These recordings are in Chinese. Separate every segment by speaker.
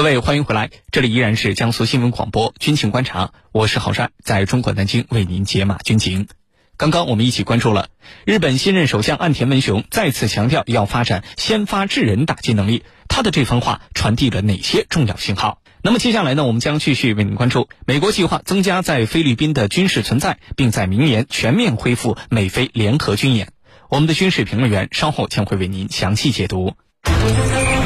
Speaker 1: 各位，欢迎回来，这里依然是江苏新闻广播军情观察，我是郝帅，在中国南京为您解码军情。刚刚我们一起关注了日本新任首相岸田文雄再次强调要发展先发制人打击能力，他的这番话传递了哪些重要信号？那么接下来呢，我们将继续为您关注美国计划增加在菲律宾的军事存在，并在明年全面恢复美菲联合军演。我们的军事评论员稍后将会为您详细解读。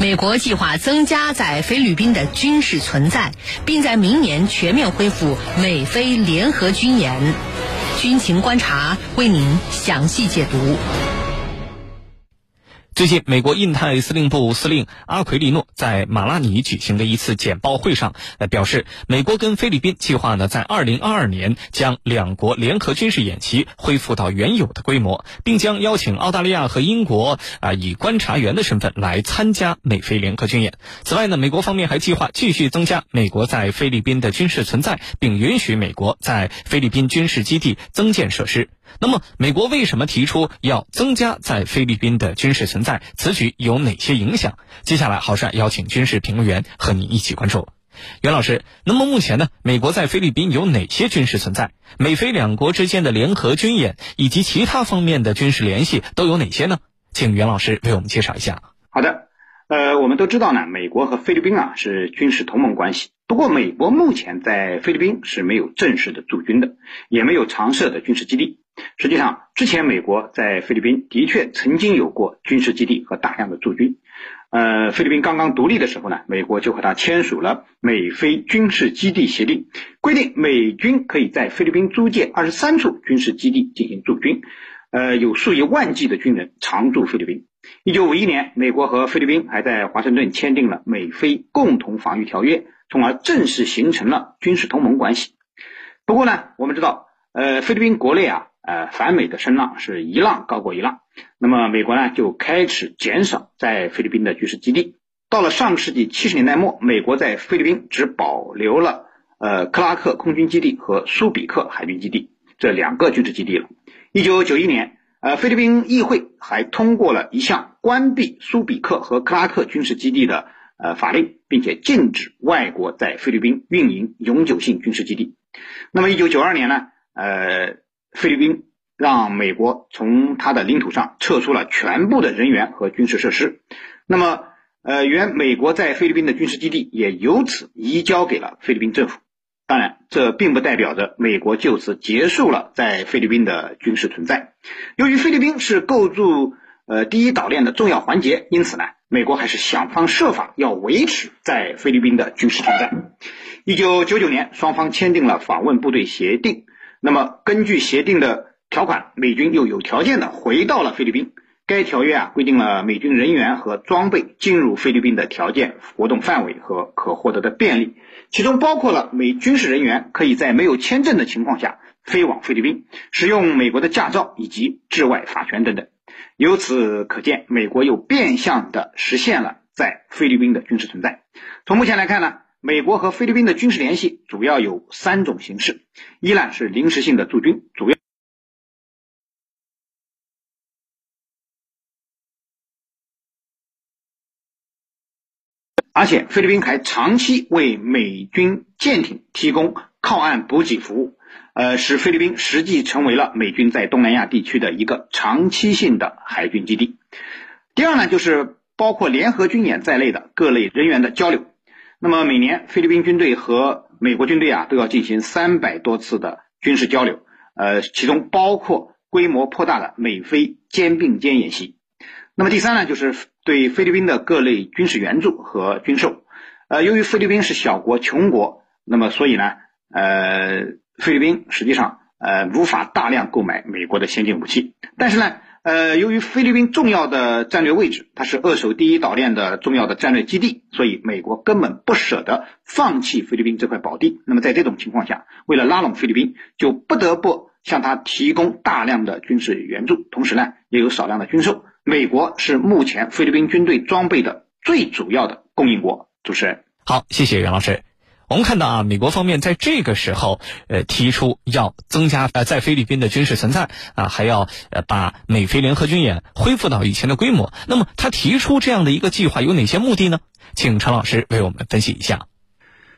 Speaker 2: 美国计划增加在菲律宾的军事存在，并在明年全面恢复美菲联合军演。军情观察为您详细解读。
Speaker 1: 最近，美国印太司令部司令阿奎利诺在马拉尼举行的一次简报会上，呃，表示，美国跟菲律宾计划呢，在二零二二年将两国联合军事演习恢复到原有的规模，并将邀请澳大利亚和英国啊以观察员的身份来参加美菲联合军演。此外呢，美国方面还计划继续增加美国在菲律宾的军事存在，并允许美国在菲律宾军事基地增建设施。那么，美国为什么提出要增加在菲律宾的军事存在？此举有哪些影响？接下来，郝帅邀请军事评论员和你一起关注。袁老师，那么目前呢，美国在菲律宾有哪些军事存在？美菲两国之间的联合军演以及其他方面的军事联系都有哪些呢？请袁老师为我们介绍一下。
Speaker 3: 好的，呃，我们都知道呢，美国和菲律宾啊是军事同盟关系。不过，美国目前在菲律宾是没有正式的驻军的，也没有常设的军事基地。实际上，之前美国在菲律宾的确曾经有过军事基地和大量的驻军。呃，菲律宾刚刚独立的时候呢，美国就和他签署了美菲军事基地协定，规定美军可以在菲律宾租借二十三处军事基地进行驻军。呃，有数以万计的军人常驻菲律宾。一九五一年，美国和菲律宾还在华盛顿签订了美菲共同防御条约，从而正式形成了军事同盟关系。不过呢，我们知道，呃，菲律宾国内啊。呃，反美的声浪是一浪高过一浪，那么美国呢就开始减少在菲律宾的军事基地。到了上世纪七十年代末，美国在菲律宾只保留了呃克拉克空军基地和苏比克海军基地这两个军事基地了。一九九一年，呃，菲律宾议会还通过了一项关闭苏比克和克拉克军事基地的呃法令，并且禁止外国在菲律宾运营永久性军事基地。那么一九九二年呢，呃。菲律宾让美国从他的领土上撤出了全部的人员和军事设施，那么，呃，原美国在菲律宾的军事基地也由此移交给了菲律宾政府。当然，这并不代表着美国就此结束了在菲律宾的军事存在。由于菲律宾是构筑呃第一岛链的重要环节，因此呢，美国还是想方设法要维持在菲律宾的军事存在。一九九九年，双方签订了访问部队协定。那么，根据协定的条款，美军又有条件的回到了菲律宾。该条约啊规定了美军人员和装备进入菲律宾的条件、活动范围和可获得的便利，其中包括了美军事人员可以在没有签证的情况下飞往菲律宾，使用美国的驾照以及治外法权等等。由此可见，美国又变相的实现了在菲律宾的军事存在。从目前来看呢？美国和菲律宾的军事联系主要有三种形式：一呢是临时性的驻军，主要；而且菲律宾还长期为美军舰艇提供靠岸补给服务，呃，使菲律宾实际成为了美军在东南亚地区的一个长期性的海军基地。第二呢，就是包括联合军演在内的各类人员的交流。那么每年菲律宾军队和美国军队啊都要进行三百多次的军事交流，呃，其中包括规模颇大的美菲肩并肩演习。那么第三呢，就是对菲律宾的各类军事援助和军售。呃，由于菲律宾是小国穷国，那么所以呢，呃，菲律宾实际上呃无法大量购买美国的先进武器，但是呢。呃，由于菲律宾重要的战略位置，它是扼守第一岛链的重要的战略基地，所以美国根本不舍得放弃菲律宾这块宝地。那么在这种情况下，为了拉拢菲律宾，就不得不向他提供大量的军事援助，同时呢，也有少量的军售。美国是目前菲律宾军队装备的最主要的供应国。主持人，
Speaker 1: 好，谢谢袁老师。我们看到啊，美国方面在这个时候，呃，提出要增加呃在菲律宾的军事存在啊，还要呃把美菲联合军演恢复到以前的规模。那么他提出这样的一个计划有哪些目的呢？请陈老师为我们分析一下。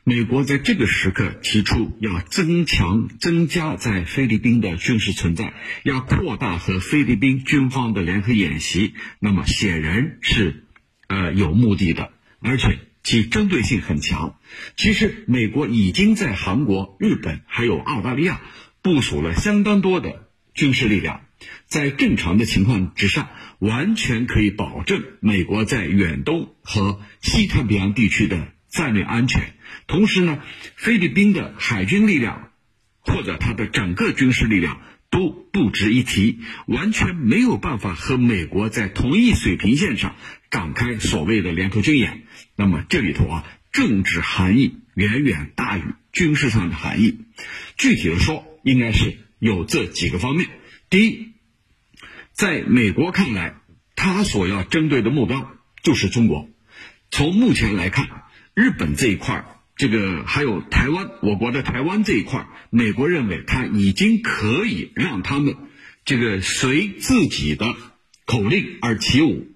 Speaker 4: 美国在这个时刻提出要增强、增加在菲律宾的军事存在，要扩大和菲律宾军方的联合演习，那么显然是呃有目的的，而且。其针对性很强。其实，美国已经在韩国、日本还有澳大利亚部署了相当多的军事力量，在正常的情况之下，完全可以保证美国在远东和西太平洋地区的战略安全。同时呢，菲律宾的海军力量或者它的整个军事力量都不值一提，完全没有办法和美国在同一水平线上展开所谓的联合军演。那么这里头啊，政治含义远远大于军事上的含义。具体的说，应该是有这几个方面。第一，在美国看来，他所要针对的目标就是中国。从目前来看，日本这一块儿，这个还有台湾，我国的台湾这一块儿，美国认为他已经可以让他们这个随自己的口令而起舞，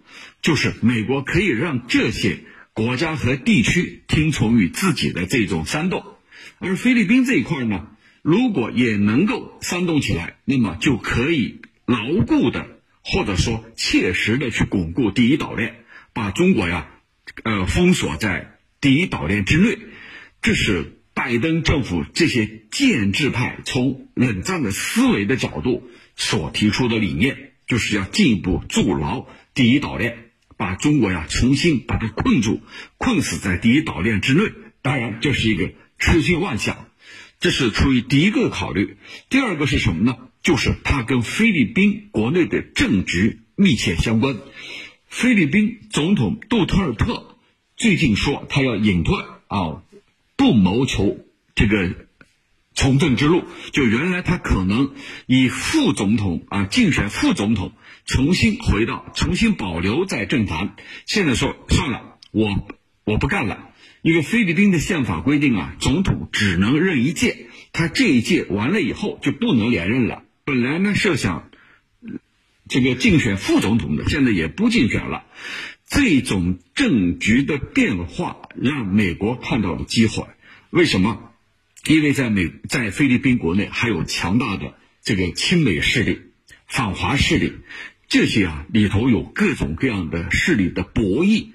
Speaker 4: 就是美国可以让这些。国家和地区听从于自己的这种煽动，而菲律宾这一块呢，如果也能够煽动起来，那么就可以牢固的或者说切实的去巩固第一岛链，把中国呀，呃封锁在第一岛链之内。这是拜登政府这些建制派从冷战的思维的角度所提出的理念，就是要进一步筑牢第一岛链。把中国呀重新把它困住，困死在第一岛链之内。当然，这是一个痴心妄想，这是出于第一个考虑。第二个是什么呢？就是它跟菲律宾国内的政局密切相关。菲律宾总统杜特尔特最近说他要隐退啊，不谋求这个。从政之路，就原来他可能以副总统啊竞选副总统，重新回到，重新保留在政坛。现在说算了，我我不干了，因为菲律宾的宪法规定啊，总统只能任一届，他这一届完了以后就不能连任了。本来呢设想这个竞选副总统的，现在也不竞选了。这种政局的变化让美国看到了机会，为什么？因为在美在菲律宾国内还有强大的这个亲美势力、反华势力，这些啊里头有各种各样的势力的博弈。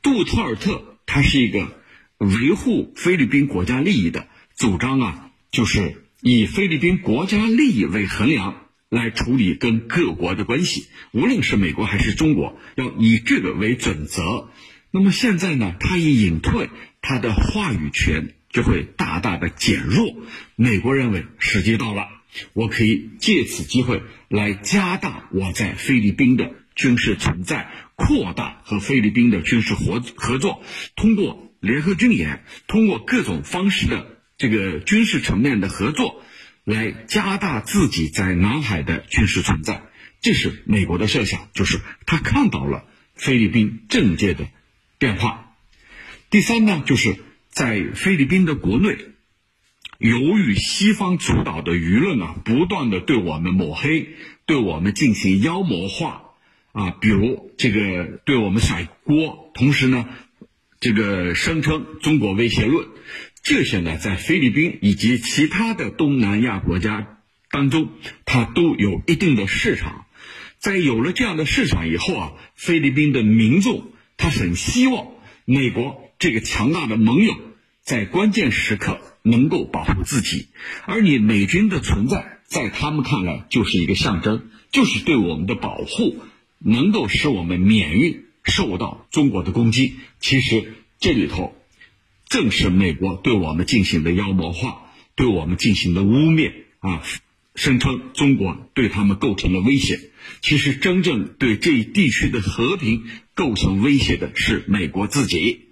Speaker 4: 杜特尔特他是一个维护菲律宾国家利益的，主张啊就是以菲律宾国家利益为衡量来处理跟各国的关系，无论是美国还是中国，要以这个为准则。那么现在呢，他一隐退，他的话语权。就会大大的减弱。美国认为时机到了，我可以借此机会来加大我在菲律宾的军事存在，扩大和菲律宾的军事合合作，通过联合军演，通过各种方式的这个军事层面的合作，来加大自己在南海的军事存在。这是美国的设想，就是他看到了菲律宾政界的变化。第三呢，就是。在菲律宾的国内，由于西方主导的舆论啊，不断的对我们抹黑，对我们进行妖魔化啊，比如这个对我们甩锅，同时呢，这个声称中国威胁论，这些呢，在菲律宾以及其他的东南亚国家当中，它都有一定的市场。在有了这样的市场以后啊，菲律宾的民众他很希望美国。这个强大的盟友在关键时刻能够保护自己，而你美军的存在在他们看来就是一个象征，就是对我们的保护，能够使我们免于受到中国的攻击。其实这里头正是美国对我们进行的妖魔化，对我们进行的污蔑啊，声称中国对他们构成了威胁。其实，真正对这一地区的和平构成威胁的是美国自己。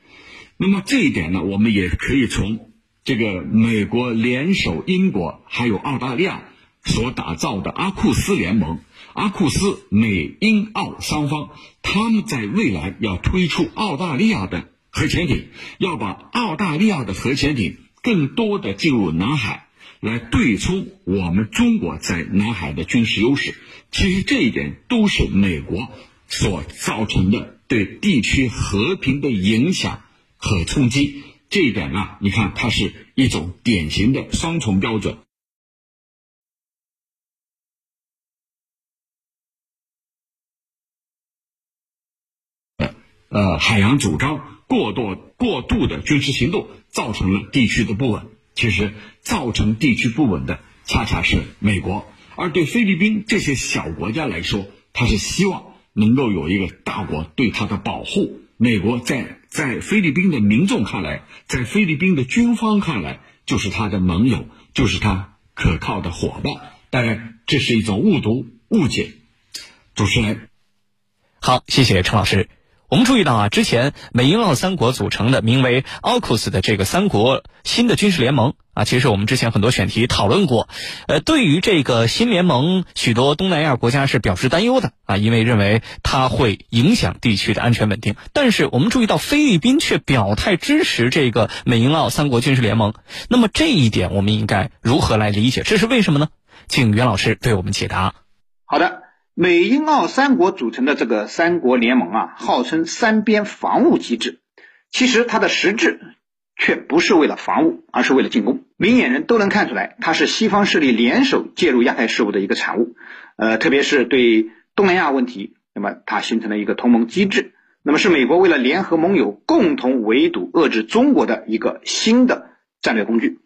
Speaker 4: 那么这一点呢，我们也可以从这个美国联手英国还有澳大利亚所打造的阿库斯联盟。阿库斯美英澳三方，他们在未来要推出澳大利亚的核潜艇，要把澳大利亚的核潜艇更多的进入南海。来对冲我们中国在南海的军事优势，其实这一点都是美国所造成的对地区和平的影响和冲击。这一点呢，你看它是一种典型的双重标准。呃，海洋主张过多过度的军事行动，造成了地区的不稳。其实造成地区不稳的恰恰是美国，而对菲律宾这些小国家来说，他是希望能够有一个大国对他的保护。美国在在菲律宾的民众看来，在菲律宾的军方看来，就是他的盟友，就是他可靠的伙伴。当然，这是一种误读误解。主持人，
Speaker 1: 好，谢谢陈老师。我们注意到啊，之前美英澳三国组成的名为 AUKUS 的这个三国新的军事联盟啊，其实我们之前很多选题讨论过。呃，对于这个新联盟，许多东南亚国家是表示担忧的啊，因为认为它会影响地区的安全稳定。但是我们注意到菲律宾却表态支持这个美英澳三国军事联盟。那么这一点我们应该如何来理解？这是为什么呢？请袁老师为我们解答。
Speaker 3: 好的。美英澳三国组成的这个三国联盟啊，号称三边防务机制，其实它的实质却不是为了防务，而是为了进攻。明眼人都能看出来，它是西方势力联手介入亚太事务的一个产物。呃，特别是对东南亚问题，那么它形成了一个同盟机制，那么是美国为了联合盟友共同围堵遏制中国的一个新的战略工具。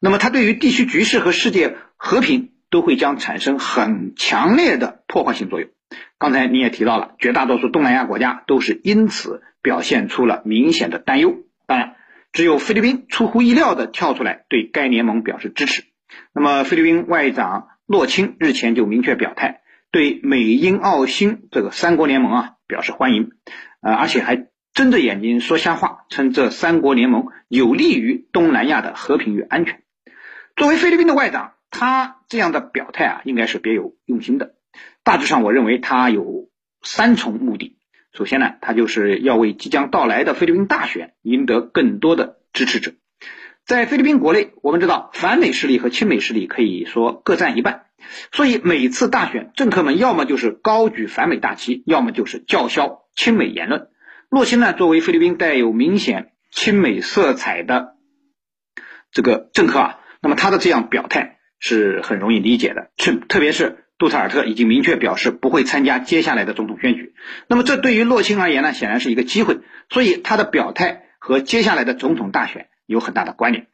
Speaker 3: 那么它对于地区局势和世界和平。都会将产生很强烈的破坏性作用。刚才你也提到了，绝大多数东南亚国家都是因此表现出了明显的担忧。当然，只有菲律宾出乎意料的跳出来对该联盟表示支持。那么，菲律宾外长洛钦日前就明确表态，对美英澳新这个三国联盟啊表示欢迎，呃，而且还睁着眼睛说瞎话，称这三国联盟有利于东南亚的和平与安全。作为菲律宾的外长。他这样的表态啊，应该是别有用心的。大致上，我认为他有三重目的。首先呢，他就是要为即将到来的菲律宾大选赢得更多的支持者。在菲律宾国内，我们知道反美势力和亲美势力可以说各占一半，所以每次大选，政客们要么就是高举反美大旗，要么就是叫嚣亲美言论。洛钦呢，作为菲律宾带有明显亲美色彩的这个政客啊，那么他的这样表态。是很容易理解的，特特别是杜特尔特已经明确表示不会参加接下来的总统选举，那么这对于洛钦而言呢，显然是一个机会，所以他的表态和接下来的总统大选有很大的关联。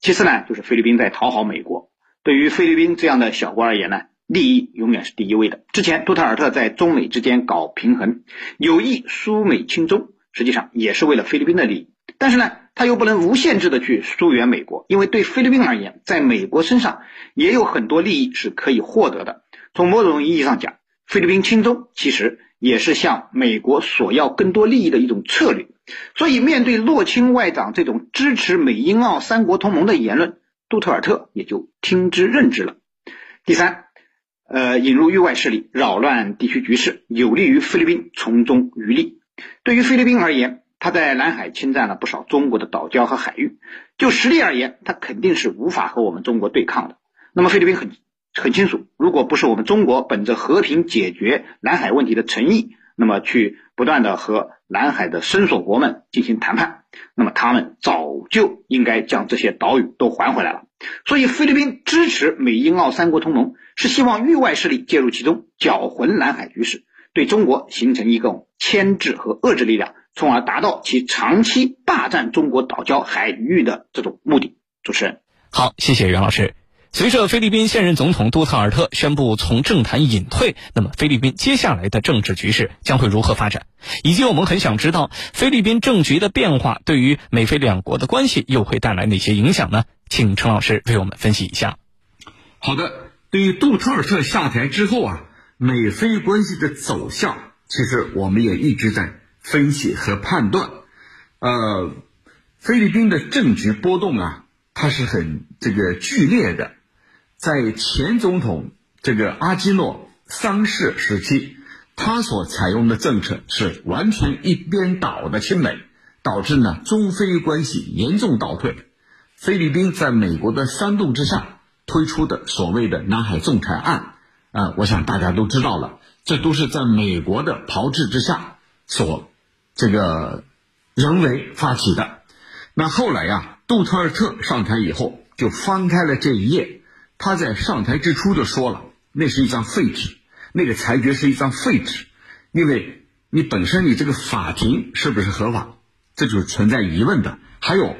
Speaker 3: 其次呢，就是菲律宾在讨好美国，对于菲律宾这样的小国而言呢，利益永远是第一位的。之前杜特尔特在中美之间搞平衡，有意疏美亲中，实际上也是为了菲律宾的利益。但是呢，他又不能无限制的去疏远美国，因为对菲律宾而言，在美国身上也有很多利益是可以获得的。从某种意义上讲，菲律宾亲中其实也是向美国索要更多利益的一种策略。所以，面对洛钦外长这种支持美英澳三国同盟的言论，杜特尔特也就听之任之了。第三，呃，引入域外势力，扰乱地区局势，有利于菲律宾从中渔利。对于菲律宾而言，他在南海侵占了不少中国的岛礁和海域，就实力而言，他肯定是无法和我们中国对抗的。那么菲律宾很很清楚，如果不是我们中国本着和平解决南海问题的诚意，那么去不断的和南海的伸索国们进行谈判，那么他们早就应该将这些岛屿都还回来了。所以菲律宾支持美英澳三国同盟，是希望域外势力介入其中，搅浑南海局势，对中国形成一个牵制和遏制力量。从而达到其长期霸占中国岛礁海域的这种目的。主持人，
Speaker 1: 好，谢谢袁老师。随着菲律宾现任总统杜特尔特宣布从政坛隐退，那么菲律宾接下来的政治局势将会如何发展？以及我们很想知道，菲律宾政局的变化对于美菲两国的关系又会带来哪些影响呢？请陈老师为我们分析一下。
Speaker 4: 好的，对于杜特尔特下台之后啊，美菲关系的走向，其实我们也一直在分析和判断。呃，菲律宾的政局波动啊，它是很这个剧烈的。在前总统这个阿基诺桑世时期，他所采用的政策是完全一边倒的亲美，导致呢中菲关系严重倒退。菲律宾在美国的煽动之下。推出的所谓的南海仲裁案，啊，我想大家都知道了，这都是在美国的炮制之下所这个人为发起的。那后来呀，杜特尔特上台以后，就翻开了这一页。他在上台之初就说了，那是一张废纸，那个裁决是一张废纸，因为你本身你这个法庭是不是合法，这就是存在疑问的。还有，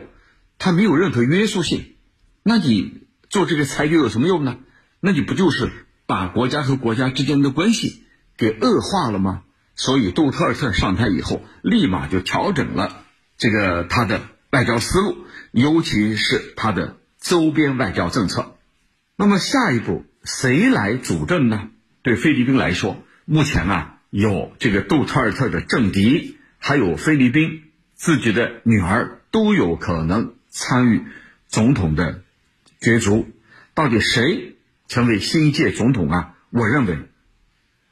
Speaker 4: 它没有任何约束性，那你。做这个裁决有什么用呢？那你不就是把国家和国家之间的关系给恶化了吗？所以杜特尔特上台以后，立马就调整了这个他的外交思路，尤其是他的周边外交政策。那么下一步谁来主政呢？对菲律宾来说，目前啊有这个杜特尔特的政敌，还有菲律宾自己的女儿都有可能参与总统的。角逐，到底谁成为新一届总统啊？我认为，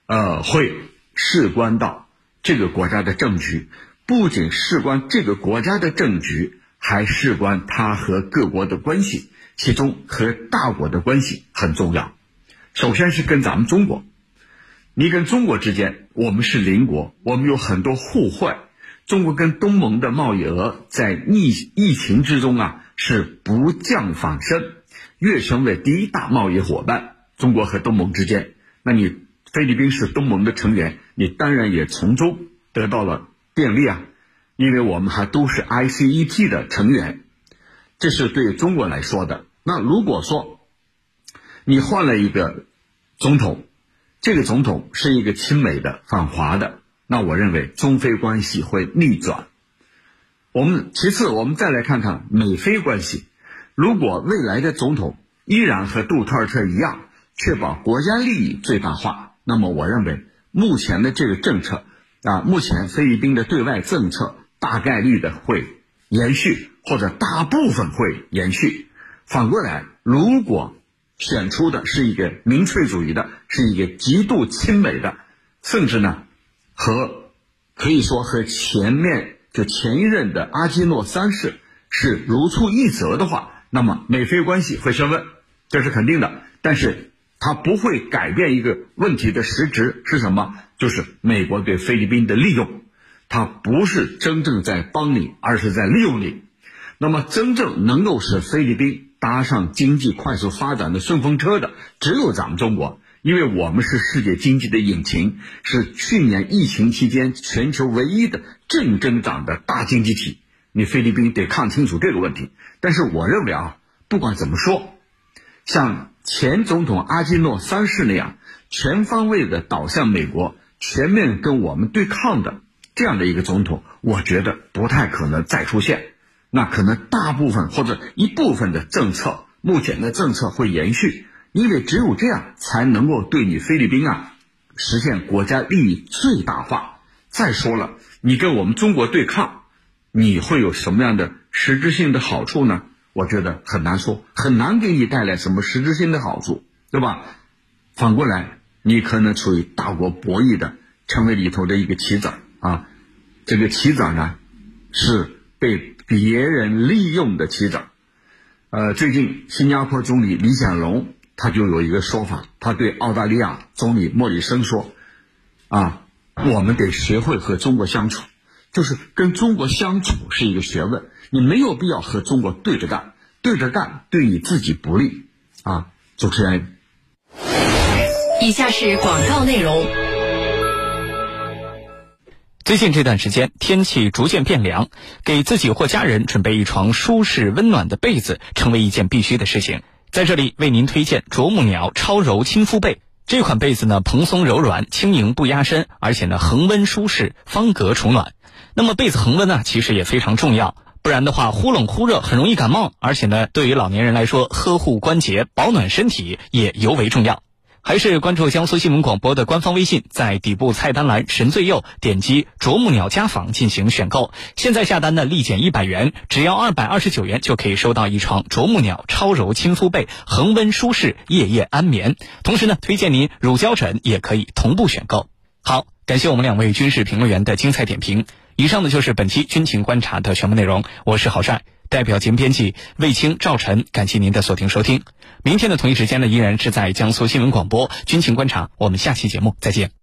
Speaker 4: 呃，会事关到这个国家的政局，不仅事关这个国家的政局，还事关他和各国的关系，其中和大国的关系很重要。首先是跟咱们中国，你跟中国之间，我们是邻国，我们有很多互惠。中国跟东盟的贸易额在疫疫情之中啊，是不降反升。跃升为第一大贸易伙伴，中国和东盟之间，那你菲律宾是东盟的成员，你当然也从中得到了便利啊，因为我们还都是 I C E P 的成员，这是对中国来说的。那如果说你换了一个总统，这个总统是一个亲美的、反华的，那我认为中非关系会逆转。我们其次，我们再来看看美菲关系。如果未来的总统依然和杜特尔特一样，确保国家利益最大化，那么我认为目前的这个政策啊，目前菲律宾的对外政策大概率的会延续，或者大部分会延续。反过来，如果选出的是一个民粹主义的，是一个极度亲美的，甚至呢和可以说和前面就前一任的阿基诺三世是如出一辙的话。那么美菲关系会升温，这是肯定的，但是它不会改变一个问题的实质是什么？就是美国对菲律宾的利用，它不是真正在帮你，而是在利用你。那么真正能够使菲律宾搭上经济快速发展的顺风车的，只有咱们中国，因为我们是世界经济的引擎，是去年疫情期间全球唯一的正增长的大经济体。你菲律宾得看清楚这个问题。但是我认为啊，不管怎么说，像前总统阿基诺三世那样全方位的倒向美国、全面跟我们对抗的这样的一个总统，我觉得不太可能再出现。那可能大部分或者一部分的政策，目前的政策会延续，因为只有这样才能够对你菲律宾啊实现国家利益最大化。再说了，你跟我们中国对抗，你会有什么样的？实质性的好处呢？我觉得很难说，很难给你带来什么实质性的好处，对吧？反过来，你可能处于大国博弈的，成为里头的一个棋子啊。这个棋子呢，是被别人利用的棋子。呃，最近新加坡总理李显龙他就有一个说法，他对澳大利亚总理莫里森说：“啊，我们得学会和中国相处。”就是跟中国相处是一个学问，你没有必要和中国对着干，对着干对你自己不利啊！主持人，
Speaker 2: 以下是广告内容。
Speaker 1: 最近这段时间天气逐渐变凉，给自己或家人准备一床舒适温暖的被子，成为一件必须的事情。在这里为您推荐啄木鸟超柔亲肤被，这款被子呢蓬松柔软、轻盈不压身，而且呢恒温舒适、方格除暖。那么被子恒温呢，其实也非常重要。不然的话忽冷忽热很容易感冒，而且呢，对于老年人来说，呵护关节、保暖身体也尤为重要。还是关注江苏新闻广播的官方微信，在底部菜单栏神最右点击啄木鸟家纺进行选购。现在下单呢，立减一百元，只要二百二十九元就可以收到一床啄木鸟超柔亲肤被，恒温舒适，夜夜安眠。同时呢，推荐您乳胶枕也可以同步选购。好，感谢我们两位军事评论员的精彩点评。以上呢就是本期军情观察的全部内容。我是郝帅。代表节目编辑魏青、赵晨，感谢您的锁定收听。明天的同一时间呢，依然是在江苏新闻广播《军情观察》，我们下期节目再见。